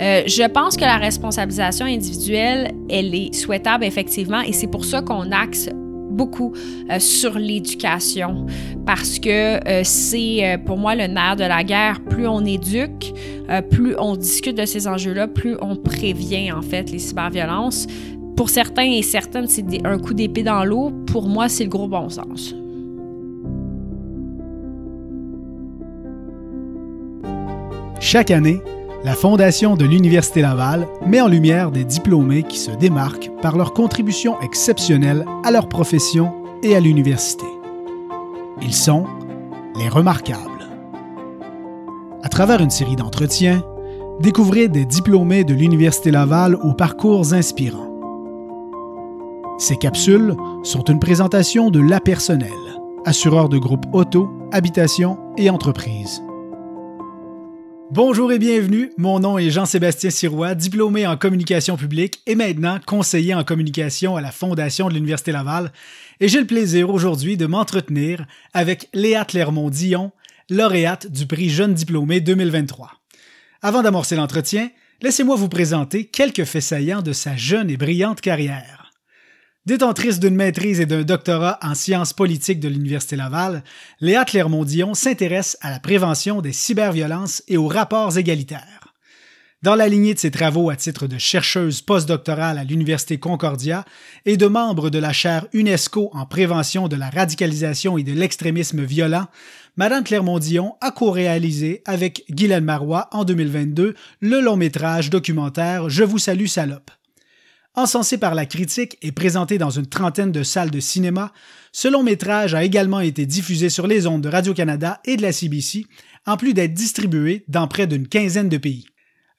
Euh, je pense que la responsabilisation individuelle, elle est souhaitable effectivement et c'est pour ça qu'on axe beaucoup euh, sur l'éducation parce que euh, c'est pour moi le nerf de la guerre. Plus on éduque, plus on discute de ces enjeux-là, plus on prévient en fait les cyberviolences. Pour certains et certaines, c'est un coup d'épée dans l'eau. Pour moi, c'est le gros bon sens. Chaque année, la Fondation de l'Université Laval met en lumière des diplômés qui se démarquent par leur contribution exceptionnelle à leur profession et à l'université. Ils sont les remarquables. À travers une série d'entretiens, découvrez des diplômés de l'Université Laval aux parcours inspirants. Ces capsules sont une présentation de La Personnel, assureur de groupes auto, habitation et entreprise. Bonjour et bienvenue, mon nom est Jean-Sébastien Sirois, diplômé en communication publique et maintenant conseiller en communication à la Fondation de l'Université Laval. Et j'ai le plaisir aujourd'hui de m'entretenir avec Léa Clermont-Dion, lauréate du prix Jeune diplômé 2023. Avant d'amorcer l'entretien, laissez-moi vous présenter quelques faits saillants de sa jeune et brillante carrière. Détentrice d'une maîtrise et d'un doctorat en sciences politiques de l'Université Laval, Léa Clermont-Dion s'intéresse à la prévention des cyberviolences et aux rapports égalitaires. Dans la lignée de ses travaux à titre de chercheuse postdoctorale à l'Université Concordia et de membre de la chaire UNESCO en prévention de la radicalisation et de l'extrémisme violent, Madame Clermont-Dion a co-réalisé avec Guylaine Marois en 2022 le long métrage documentaire Je vous salue salope. Encensé par la critique et présenté dans une trentaine de salles de cinéma, ce long métrage a également été diffusé sur les ondes de Radio-Canada et de la CBC, en plus d'être distribué dans près d'une quinzaine de pays.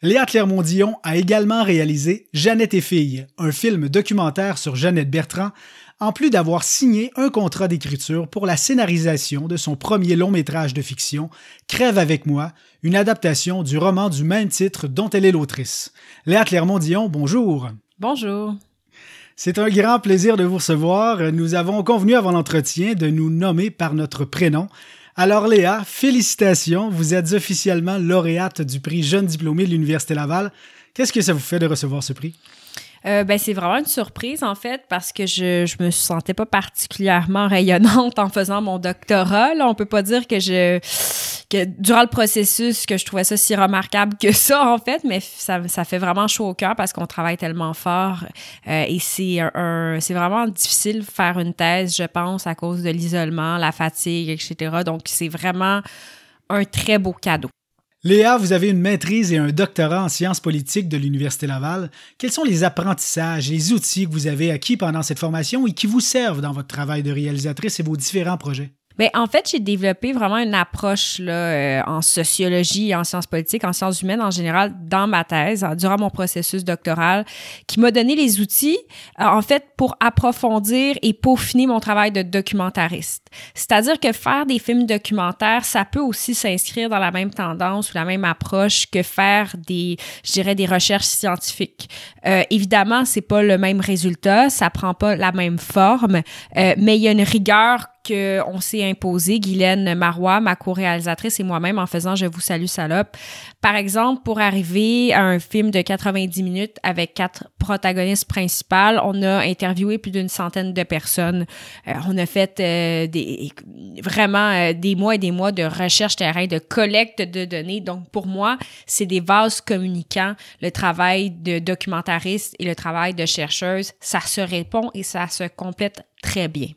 Léa Clermont-Dion a également réalisé Jeannette et Fille, un film documentaire sur Jeannette Bertrand, en plus d'avoir signé un contrat d'écriture pour la scénarisation de son premier long métrage de fiction, Crève avec moi, une adaptation du roman du même titre dont elle est l'autrice. Léa Clermont-Dion, bonjour. Bonjour. C'est un grand plaisir de vous recevoir. Nous avons convenu avant l'entretien de nous nommer par notre prénom. Alors Léa, félicitations, vous êtes officiellement lauréate du prix Jeune diplômé de l'Université Laval. Qu'est-ce que ça vous fait de recevoir ce prix? Euh, ben, c'est vraiment une surprise, en fait, parce que je, je me sentais pas particulièrement rayonnante en faisant mon doctorat. Là, on peut pas dire que je que durant le processus que je trouvais ça si remarquable que ça en fait mais ça, ça fait vraiment chaud au cœur parce qu'on travaille tellement fort euh, et c'est un, c'est vraiment difficile de faire une thèse je pense à cause de l'isolement la fatigue etc donc c'est vraiment un très beau cadeau Léa, vous avez une maîtrise et un doctorat en sciences politiques de l'Université Laval. Quels sont les apprentissages, les outils que vous avez acquis pendant cette formation et qui vous servent dans votre travail de réalisatrice et vos différents projets? Ben, en fait, j'ai développé vraiment une approche là, euh, en sociologie, en sciences politiques, en sciences humaines en général dans ma thèse, durant mon processus doctoral, qui m'a donné les outils, euh, en fait, pour approfondir et peaufiner mon travail de documentariste. C'est-à-dire que faire des films documentaires, ça peut aussi s'inscrire dans la même tendance ou la même approche que faire des, je dirais, des recherches scientifiques. Euh, évidemment, c'est pas le même résultat, ça prend pas la même forme, euh, mais il y a une rigueur qu'on s'est imposé, Guylaine Marois, ma co-réalisatrice et moi-même en faisant Je vous salue salope. Par exemple, pour arriver à un film de 90 minutes avec quatre protagonistes principales, on a interviewé plus d'une centaine de personnes. Euh, on a fait euh, des, vraiment euh, des mois et des mois de recherche terrain, de collecte de données. Donc, pour moi, c'est des vases communicants. Le travail de documentariste et le travail de chercheuse, ça se répond et ça se complète très bien.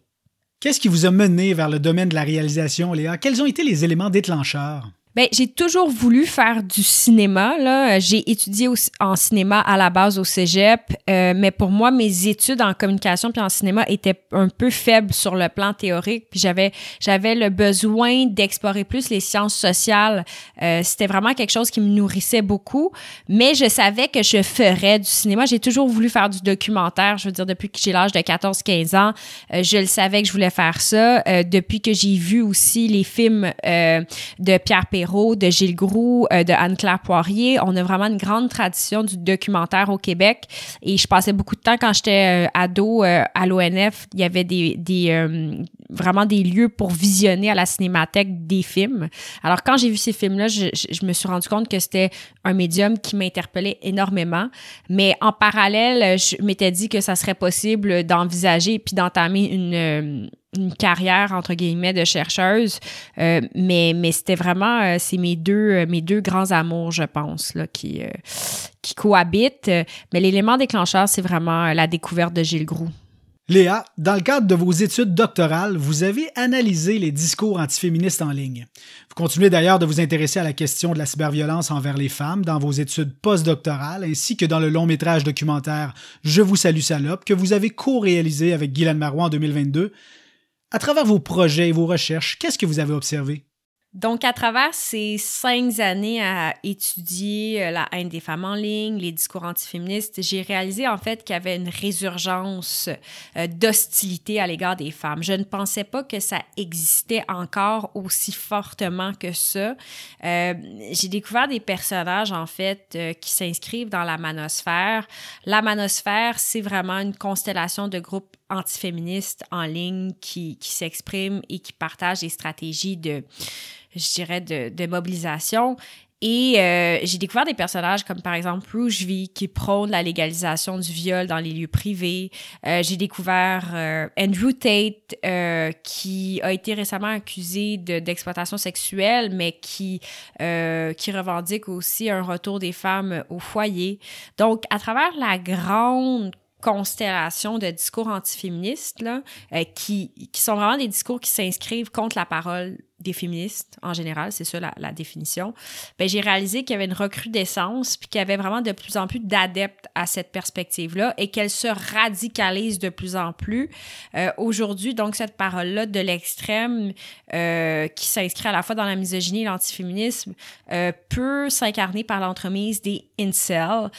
Qu'est-ce qui vous a mené vers le domaine de la réalisation, Léa? Quels ont été les éléments déclencheurs? Ben, j'ai toujours voulu faire du cinéma. Là. J'ai étudié en cinéma à la base au cégep, euh, mais pour moi, mes études en communication puis en cinéma étaient un peu faibles sur le plan théorique. Puis j'avais j'avais le besoin d'explorer plus les sciences sociales. Euh, C'était vraiment quelque chose qui me nourrissait beaucoup, mais je savais que je ferais du cinéma. J'ai toujours voulu faire du documentaire. Je veux dire, depuis que j'ai l'âge de 14-15 ans, euh, je le savais que je voulais faire ça. Euh, depuis que j'ai vu aussi les films euh, de Pierre De Gilles Groux, euh, de Anne-Claire Poirier. On a vraiment une grande tradition du documentaire au Québec. Et je passais beaucoup de temps quand j'étais euh, ado euh, à l'ONF. Il y avait des, des vraiment des lieux pour visionner à la cinémathèque des films. Alors quand j'ai vu ces films-là, je, je, me suis rendu compte que c'était un médium qui m'interpellait énormément. Mais en parallèle, je m'étais dit que ça serait possible d'envisager puis d'entamer une une carrière entre guillemets de chercheuse euh, mais mais c'était vraiment euh, c'est mes deux euh, mes deux grands amours je pense là qui qui cohabitent mais l'élément déclencheur c'est vraiment la découverte de Gilles Groux Léa, dans le cadre de vos études doctorales, vous avez analysé les discours antiféministes en ligne. Vous continuez d'ailleurs de vous intéresser à la question de la cyberviolence envers les femmes dans vos études postdoctorales ainsi que dans le long métrage documentaire Je vous salue salope que vous avez co-réalisé avec Guylaine Marois en 2022 à travers vos projets et vos recherches, qu'est-ce que vous avez observé? Donc, à travers ces cinq années à étudier euh, la haine des femmes en ligne, les discours antiféministes, j'ai réalisé en fait qu'il y avait une résurgence euh, d'hostilité à l'égard des femmes. Je ne pensais pas que ça existait encore aussi fortement que ça. Euh, j'ai découvert des personnages en fait qui s'inscrivent dans la manosphère. La manosphère, c'est vraiment une constellation de groupes antiféministes en ligne qui, qui s'expriment et qui partagent des stratégies de, je dirais, de, mobilisation. Et euh, j'ai découvert des personnages comme par exemple Rouge V qui prône la légalisation du viol dans les lieux privés. Euh, j'ai découvert euh, Andrew Tate qui a été récemment accusé d'exploitation sexuelle, mais qui qui revendique aussi un retour des femmes au foyer. Donc à travers la grande constellation de discours antiféministes là, euh, qui, qui sont vraiment des discours qui s'inscrivent contre la parole des féministes en général, c'est ça la, définition, ben, j'ai réalisé qu'il y avait une recrudescence puis qu'il y avait vraiment de plus en plus d'adeptes à cette perspective-là et qu'elle se radicalise de plus en plus. Euh, Aujourd'hui, donc, cette parole-là de l'extrême euh, qui s'inscrit à la fois dans la misogynie et l'antiféminisme euh, peut s'incarner par l'entremise des incels,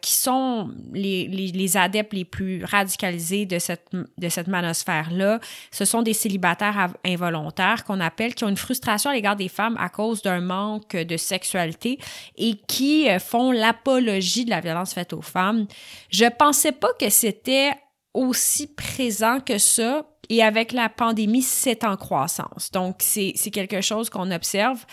qui sont les, adeptes les plus radicalisés de cette, de cette manosphère-là. Ce sont des célibataires involontaires qu'on appelle qui ont une frustration à l'égard des femmes à cause d'un manque de sexualité et qui euh, font l'apologie de la violence faite aux femmes. Je pensais pas que c'était aussi présent que ça et avec la pandémie, c'est en croissance. Donc, c'est quelque chose qu'on observe.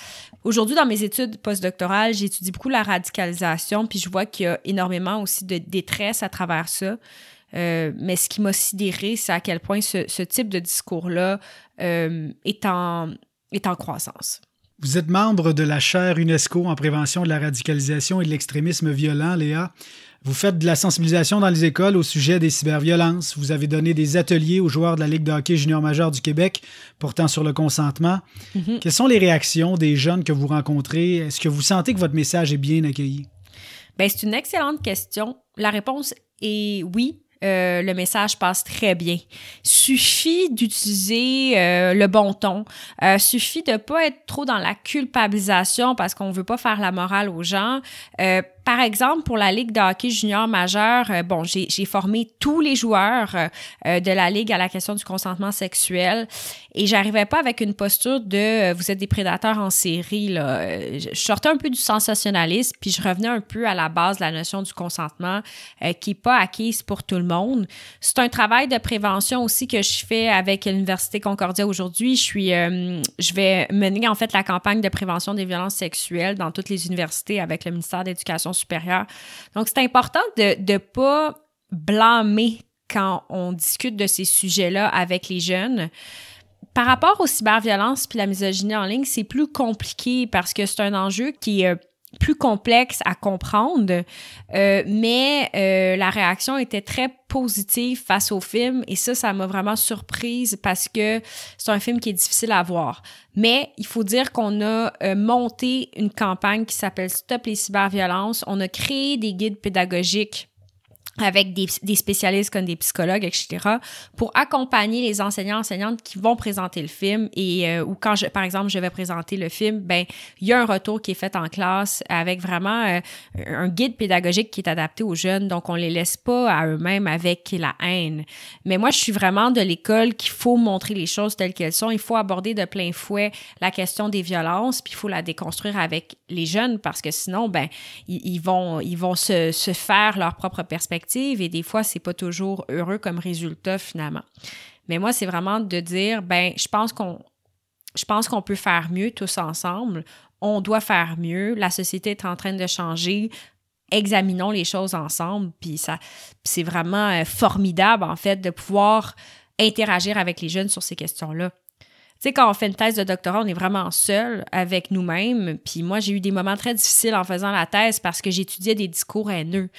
Aujourd'hui, dans mes études postdoctorales, j'étudie beaucoup la radicalisation, puis je vois qu'il y a énormément aussi de détresse à travers ça. Euh, mais ce qui m'a sidéré, c'est à quel point ce, type de discours-là euh, est, en, est en croissance. Vous êtes membre de la chaire UNESCO en prévention de la radicalisation et de l'extrémisme violent, Léa. Vous faites de la sensibilisation dans les écoles au sujet des cyberviolences. Vous avez donné des ateliers aux joueurs de la Ligue de hockey junior majeur du Québec portant sur le consentement. Mm-hmm. Quelles sont les réactions des jeunes que vous rencontrez? Est-ce que vous sentez que votre message est bien accueilli? Bien, c'est une excellente question. La réponse est oui. Euh, le message passe très bien. Suffit d'utiliser euh, le bon ton. Euh, suffit de pas être trop dans la culpabilisation parce qu'on veut pas faire la morale aux gens. Euh, par exemple, pour la Ligue de hockey junior majeur, euh, bon, j'ai formé tous les joueurs euh, de la Ligue à la question du consentement sexuel et j'arrivais pas avec une posture de euh, vous êtes des prédateurs en série. Là. Je sortais un peu du sensationnalisme, puis je revenais un peu à la base de la notion du consentement qui est pas acquise pour tout le monde. C'est un travail de prévention aussi que je fais avec l'Université Concordia aujourd'hui. Je suis, je vais mener en fait la campagne de prévention des violences sexuelles dans toutes les universités avec le ministère de l'Éducation Donc, c'est important de ne pas blâmer quand on discute de ces sujets-là avec les jeunes. Par rapport aux cyberviolences puis la misogynie en ligne, c'est plus compliqué parce que c'est un enjeu qui est plus complexe à comprendre, euh, mais euh, la réaction était très positive face au film et ça, ça m'a vraiment surprise parce que c'est un film qui est difficile à voir. Mais il faut dire qu'on a euh, monté une campagne qui s'appelle Stop les cyberviolences. On a créé des guides pédagogiques avec des, des, spécialistes comme des psychologues, etc., pour accompagner les enseignants enseignantes qui vont présenter le film et euh, ou quand je, par exemple je vais présenter le film, ben il y a un retour qui est fait en classe avec vraiment euh, un guide pédagogique qui est adapté aux jeunes, donc on les laisse pas à eux-mêmes avec la haine. Mais moi je suis vraiment de l'école qu'il faut montrer les choses telles qu'elles sont, il faut aborder de plein fouet la question des violences, puis il faut la déconstruire avec les jeunes parce que sinon ben ils, ils vont ils vont se, se faire leur propre perspective et des fois, c'est pas toujours heureux comme résultat finalement. Mais moi, c'est vraiment de dire, ben, je pense qu'on peut faire mieux tous ensemble. On doit faire mieux. La société est en train de changer. Examinons les choses ensemble. Puis ça, c'est vraiment euh, formidable, en fait, de pouvoir interagir avec les jeunes sur ces questions-là. Sais, quand on fait une thèse de doctorat, on est vraiment seul avec nous-mêmes. Puis moi, j'ai eu des moments très difficiles en faisant la thèse parce que j'étudiais des discours haineux.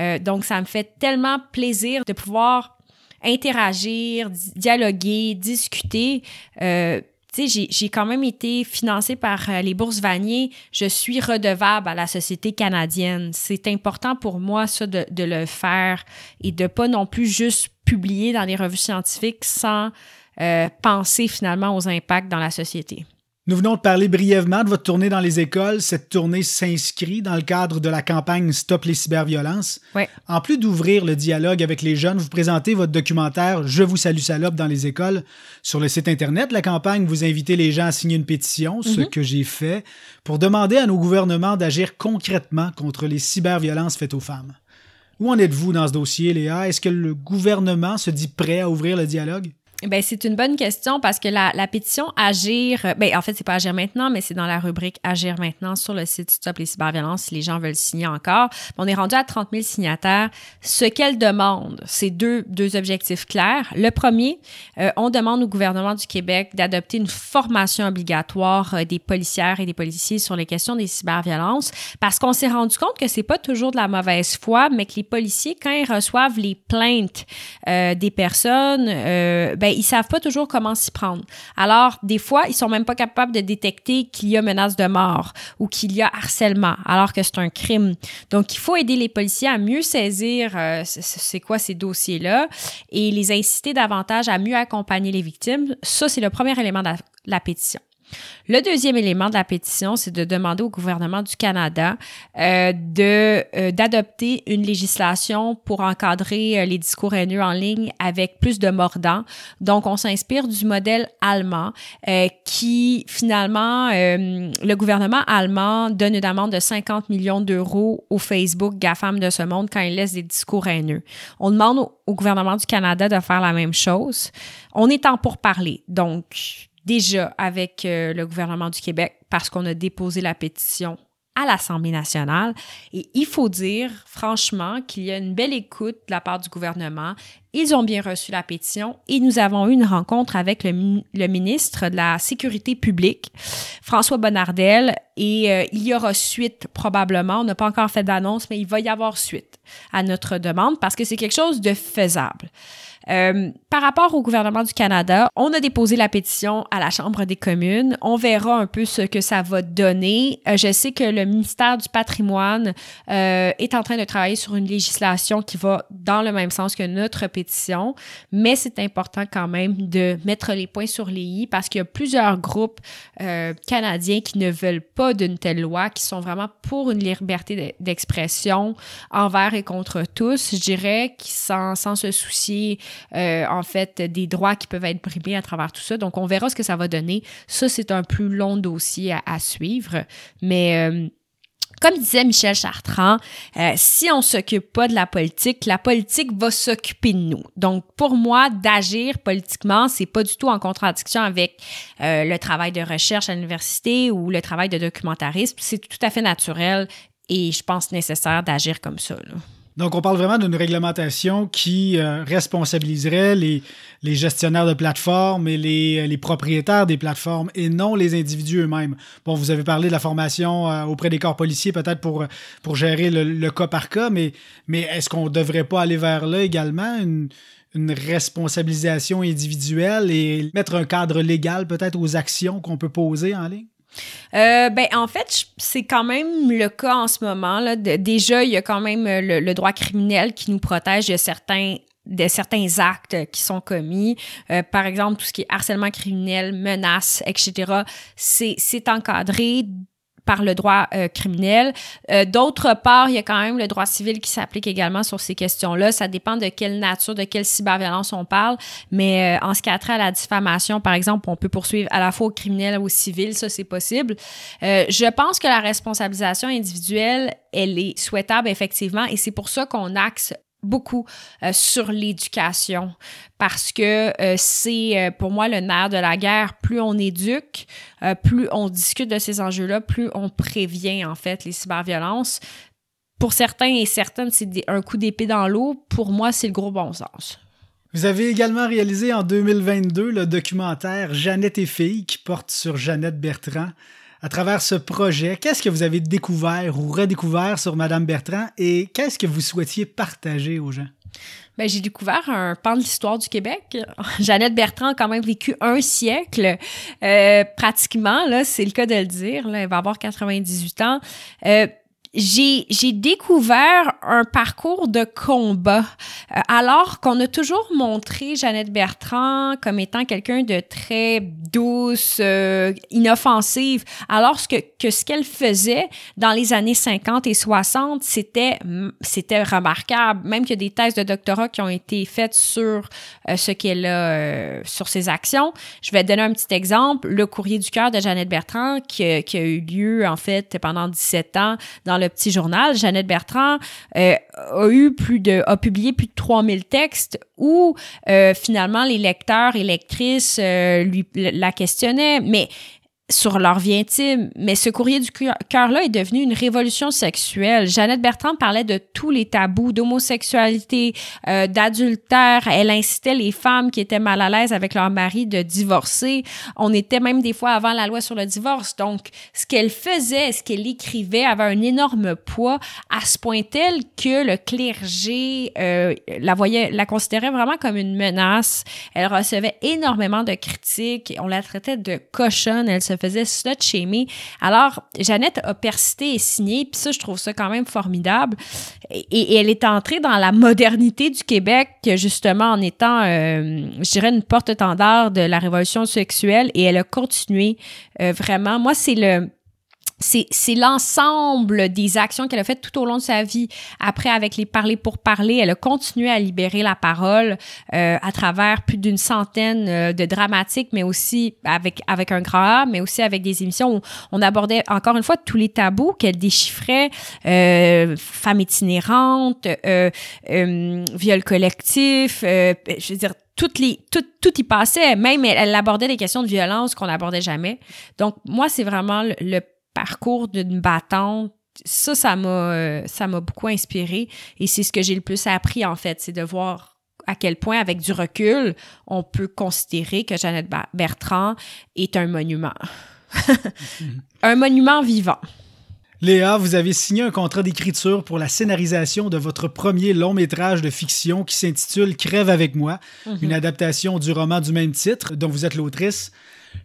Euh, donc, ça me fait tellement plaisir de pouvoir interagir, dialoguer, discuter. Euh, j'ai quand même été financée par euh, les bourses Vanier. Je suis redevable à la société canadienne. C'est important pour moi, ça, de, de, le faire et de pas non plus juste publier dans les revues scientifiques sans euh, penser finalement aux impacts dans la société. Nous venons de parler brièvement de votre tournée dans les écoles. Cette tournée s'inscrit dans le cadre de la campagne Stop les cyberviolences. Ouais. En plus d'ouvrir le dialogue avec les jeunes, vous présentez votre documentaire Je vous salue salope dans les écoles. Sur le site Internet, la campagne, vous invitez les gens à signer une pétition, ce Mhm. que j'ai fait, pour demander à nos gouvernements d'agir concrètement contre les cyberviolences faites aux femmes. Où en êtes-vous dans ce dossier, Léa? Est-ce que le gouvernement se dit prêt à ouvrir le dialogue? Ben, c'est une bonne question parce que la, la pétition Agir, ben, en fait, c'est pas Agir maintenant, mais c'est dans la rubrique Agir maintenant sur le site Stop les cyberviolences si les gens veulent signer encore. On est rendu à 30 000 signataires. Ce qu'elle demande, c'est deux, deux objectifs clairs. Le premier, euh, on demande au gouvernement du Québec d'adopter une formation obligatoire euh, des policières et des policiers sur les questions des cyberviolences parce qu'on s'est rendu compte que c'est pas toujours de la mauvaise foi, mais que les policiers, quand ils reçoivent les plaintes euh, des personnes, euh, ben, ils savent pas toujours comment s'y prendre. Alors, des fois, ils sont même pas capables de détecter qu'il y a menace de mort ou qu'il y a harcèlement, alors que c'est un crime. Donc, il faut aider les policiers à mieux saisir euh, c'est quoi ces dossiers-là et les inciter davantage à mieux accompagner les victimes. Ça, c'est le premier élément de la, la pétition. Le deuxième élément de la pétition, c'est de demander au gouvernement du Canada euh, de euh, d'adopter une législation pour encadrer euh, les discours haineux en ligne avec plus de mordants. Donc, on s'inspire du modèle allemand qui, finalement, le gouvernement allemand donne une amende de 50 millions d'euros au Facebook GAFAM de ce monde quand il laisse des discours haineux. On demande au, gouvernement du Canada de faire la même chose. On est en pourparler. Donc, déjà avec euh, le gouvernement du Québec parce qu'on a déposé la pétition à l'Assemblée nationale. Et il faut dire, franchement, qu'il y a une belle écoute de la part du gouvernement. Ils ont bien reçu la pétition et nous avons eu une rencontre avec le, ministre de la Sécurité publique, François Bonnardel, et euh, il y aura suite probablement. On n'a pas encore fait d'annonce, mais il va y avoir suite à notre demande parce que c'est quelque chose de faisable. Euh, par rapport au gouvernement du Canada, on a déposé la pétition à la Chambre des communes. On verra un peu ce que ça va donner. Euh, je sais que le ministère du patrimoine euh, est en train de travailler sur une législation qui va dans le même sens que notre pétition, mais c'est important quand même de mettre les points sur les i parce qu'il y a plusieurs groupes euh, canadiens qui ne veulent pas d'une telle loi, qui sont vraiment pour une liberté d'expression envers et contre tous, je dirais, sans, sans se soucier euh, en fait des droits qui peuvent être brimés à travers tout ça. Donc on verra ce que ça va donner. Ça c'est un plus long dossier à, suivre, mais euh, comme disait Michel Chartrand, euh, si on s'occupe pas de la politique, la politique va s'occuper de nous. Donc, pour moi, d'agir politiquement, c'est pas du tout en contradiction avec le travail de recherche à l'université ou le travail de documentarisme. C'est tout à fait naturel et je pense nécessaire d'agir comme ça. Donc, on parle vraiment d'une réglementation qui euh, responsabiliserait les, gestionnaires de plateformes et les, les, propriétaires des plateformes et non les individus eux-mêmes. Bon, vous avez parlé de la formation euh, auprès des corps policiers, peut-être pour, gérer le, cas par cas, mais, est-ce qu'on ne devrait pas aller vers là également, une responsabilisation individuelle et mettre un cadre légal peut-être aux actions qu'on peut poser en ligne? Euh, ben, en fait, c'est quand même le cas en ce moment. Là. Déjà, il y a quand même le, le, droit criminel qui nous protège de certains de certains actes qui sont commis. Euh, par exemple, tout ce qui est harcèlement criminel, menaces, etc. C'est encadré par le droit euh, criminel. Euh, D'autre part, il y a quand même le droit civil qui s'applique également sur ces questions-là. Ça dépend de quelle nature, de quelle cyberviolence on parle. Mais euh, en ce qui a trait à la diffamation, par exemple, on peut poursuivre à la fois au criminel ou au civil. Ça, c'est possible. Euh, je pense que la responsabilisation individuelle, elle est souhaitable, effectivement. Et c'est pour ça qu'on axe beaucoup euh, sur l'éducation parce que euh, c'est euh, pour moi le nerf de la guerre. Plus on éduque, plus on discute de ces enjeux-là, plus on prévient en fait les cyberviolences. Pour certains et certaines, c'est un coup d'épée dans l'eau. Pour moi, c'est le gros bon sens. Vous avez également réalisé en 2022 le documentaire Jeannette et filles qui porte sur Jeannette Bertrand. À travers ce projet, qu'est-ce que vous avez découvert ou redécouvert sur Madame Bertrand et qu'est-ce que vous souhaitiez partager aux gens? Ben, j'ai découvert un pan de l'histoire du Québec. Jeannette Bertrand a quand même vécu un siècle, euh, pratiquement, là, c'est le cas de le dire. Elle va avoir 98 ans. Euh, j'ai, j'ai découvert un parcours de combat. Euh, alors qu'on a toujours montré Jeannette Bertrand comme étant quelqu'un de très douce, euh, inoffensive, alors que, que ce qu'elle faisait dans les années 50 et 60, c'était, c'était remarquable. Même qu'il y a des thèses de doctorat qui ont été faites sur euh, ce qu'elle a, sur ses actions. Je vais donner un petit exemple. Le courrier du cœur de Jeannette Bertrand, qui, qui a eu lieu, en fait, pendant 17 ans dans le petit journal, Jeannette Bertrand euh, a eu plus de, a publié plus de 3000 textes où euh, finalement les lecteurs et lectrices euh, lui la questionnaient. Mais sur leur vie intime. Mais ce courrier du cœur-là est devenu une révolution sexuelle. Jeannette Bertrand parlait de tous les tabous d'homosexualité, euh, d'adultère. Elle incitait les femmes qui étaient mal à l'aise avec leur mari de divorcer. On était même des fois avant la loi sur le divorce. Donc, ce qu'elle faisait, ce qu'elle écrivait avait un énorme poids à ce point tel que le clergé euh, la voyait, la considérait vraiment comme une menace. Elle recevait énormément de critiques. On la traitait de cochonne. Elle se faisait slut shamer. Alors, Jeannette a persisté et signé, puis ça, je trouve ça quand même formidable. Et, elle est entrée dans la modernité du Québec, justement, en étant, euh, je dirais, une porte-étendard de la révolution sexuelle, et elle a continué euh, vraiment. Moi, c'est le c'est l'ensemble des actions qu'elle a faites tout au long de sa vie. Après, avec les parler pour parler, elle a continué à libérer la parole euh, à travers plus d'une centaine euh, de dramatiques, mais aussi avec avec un grand A, mais aussi avec des émissions où on abordait encore une fois tous les tabous qu'elle déchiffrait, euh, femmes itinérantes, euh, euh viol collectif, je veux dire toutes les, tout, tout y passait. Même elle, elle abordait des questions de violence qu'on n'abordait jamais. Donc, moi, c'est vraiment le, le parcours d'une battante ça, ça m'a, euh, ça m'a beaucoup inspiré et c'est ce que j'ai le plus appris en fait, c'est de voir à quel point, avec du recul, on peut considérer que Jeannette Bertrand est un monument. un monument vivant. Léa, vous avez signé un contrat d'écriture pour la scénarisation de votre premier long métrage de fiction qui s'intitule Crève avec moi, mhm. une adaptation du roman du même titre dont vous êtes l'autrice.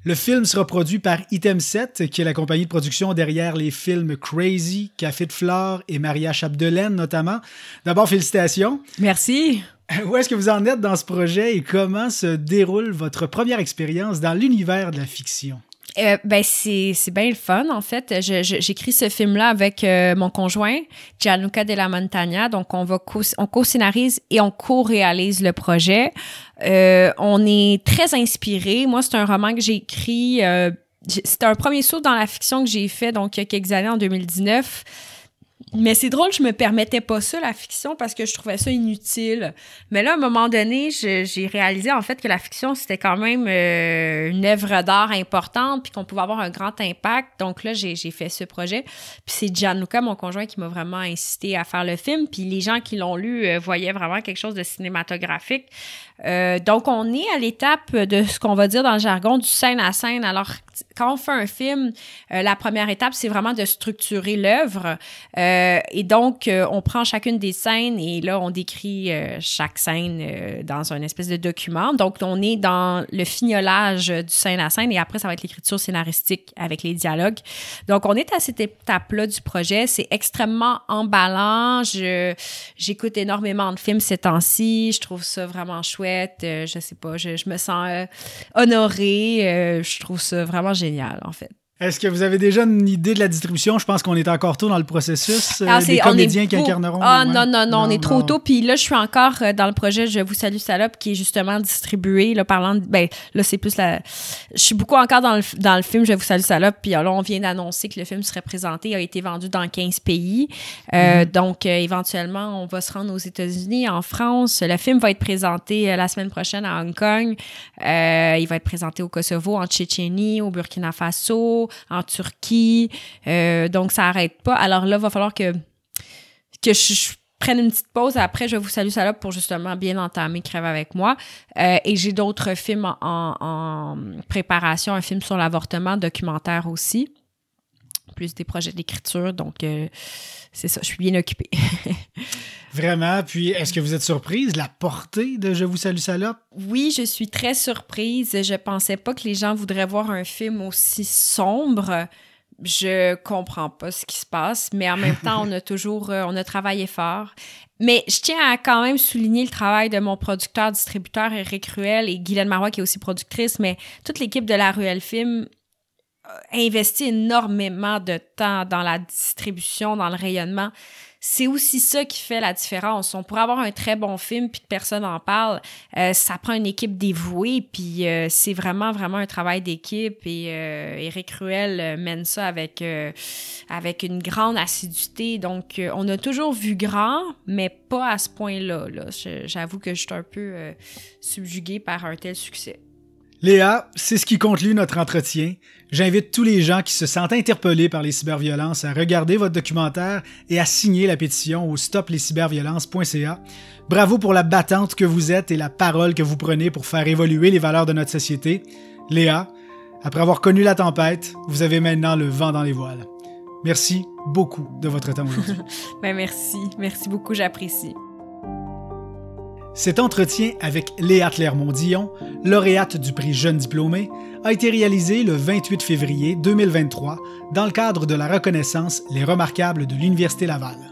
Le film sera produit par Item 7, qui est la compagnie de production derrière les films Crazy, Café de Flore et Maria Chapdelaine notamment. D'abord, félicitations. Merci. Où est-ce que vous en êtes dans ce projet et comment se déroule votre première expérience dans l'univers de la fiction? Euh, ben c'est c'est bien le fun en fait. J'écris ce film là avec euh, mon conjoint Gianluca Della Montagna, donc on va co on co-scénarise et on co-réalise le projet. Euh, on est très inspiré. Moi c'est un roman que j'ai écrit. Euh, c'était un premier saut dans la fiction que j'ai fait donc il y a quelques années en 2019. Mais c'est drôle, je me permettais pas ça, la fiction, parce que je trouvais ça inutile. Mais là, à un moment donné, j'ai réalisé en fait que la fiction, c'était quand même euh, une œuvre d'art importante, puis qu'on pouvait avoir un grand impact. Donc là, j'ai fait ce projet. Puis c'est Gianluca, mon conjoint, qui m'a vraiment incité à faire le film. Puis les gens qui l'ont lu euh, voyaient vraiment quelque chose de cinématographique. Euh, donc, on est à l'étape de ce qu'on va dire dans le jargon du scène à scène. Alors, quand on fait un film, euh, la première étape, c'est vraiment de structurer l'œuvre. Euh, et donc, on prend chacune des scènes et là, on décrit chaque scène dans un espèce de document. Donc, on est dans le fignolage du scène à scène et après, ça va être l'écriture scénaristique avec les dialogues. Donc, on est à cette étape-là du projet. C'est extrêmement emballant. J'écoute énormément de films ces temps-ci. Je trouve ça vraiment chouette je euh, je sais pas, je, me sens euh, honorée. Euh, je trouve ça vraiment génial, en fait. Est-ce que vous avez déjà une idée de la distribution? Je pense qu'on est encore tôt dans le processus. Ah, euh, on est comédiens qui incarneront. Ah ouais. non, non, non, on est trop non. tôt. Puis là, je suis encore euh, dans le projet Je vous salue salope qui est justement distribué. Là, parlant de- ben, là, c'est plus la. Je suis beaucoup encore dans le, dans le film Je vous salue salope. Puis là, on vient d'annoncer que le film serait présenté, il a été vendu dans 15 pays. Euh, Donc, euh, éventuellement, on va se rendre aux États-Unis, en France. Le film va être présenté euh, la semaine prochaine à Hong Kong. Euh, il va être présenté au Kosovo, en Tchétchénie, au Burkina Faso, en Turquie. Euh, donc, ça arrête pas. Alors là, il va falloir que que je, je prenne une petite pause. Après, je vous salue salope pour justement bien entamer Crève avec moi. Euh, et j'ai d'autres films en, en- en préparation, un film sur l'avortement, documentaire aussi. Plus des projets d'écriture. Donc, euh, c'est ça, je suis bien occupée. Vraiment. Puis, est-ce que vous êtes surprise? De la portée de Je vous salue salope? Oui, je suis très surprise. Je pensais pas que les gens voudraient voir un film aussi sombre. Je comprends pas ce qui se passe, mais en même temps, on a toujours, euh, on a travaillé fort. Mais je tiens à quand même souligner le travail de mon producteur, distributeur Eric Ruel et Guylaine Marois qui est aussi productrice, mais toute l'équipe de la Ruel Film investi énormément de temps dans la distribution, dans le rayonnement. C'est aussi ça qui fait la différence. On pourrait avoir un très bon film puis personne en parle. Euh, ça prend une équipe dévouée puis euh, c'est vraiment vraiment un travail d'équipe et euh, Éric Ruel euh, mène ça avec euh, avec une grande assiduité. Donc euh, on a toujours vu grand, mais pas à ce point-là. Là. J'avoue que je suis un peu euh, subjuguée par un tel succès. Léa, c'est ce qui conclut notre entretien. J'invite tous les gens qui se sentent interpellés par les cyberviolences à regarder votre documentaire et à signer la pétition au stoplescyberviolences.ca. Bravo pour la battante que vous êtes et la parole que vous prenez pour faire évoluer les valeurs de notre société. Léa, après avoir connu la tempête, vous avez maintenant le vent dans les voiles. Merci beaucoup de votre temps aujourd'hui. Ben merci, merci beaucoup, j'apprécie. Cet entretien avec Léa Clermont-Dion, lauréate du prix Jeune Diplômé, a été réalisé le 28 février 2023 dans le cadre de la reconnaissance Les Remarquables de l'Université Laval.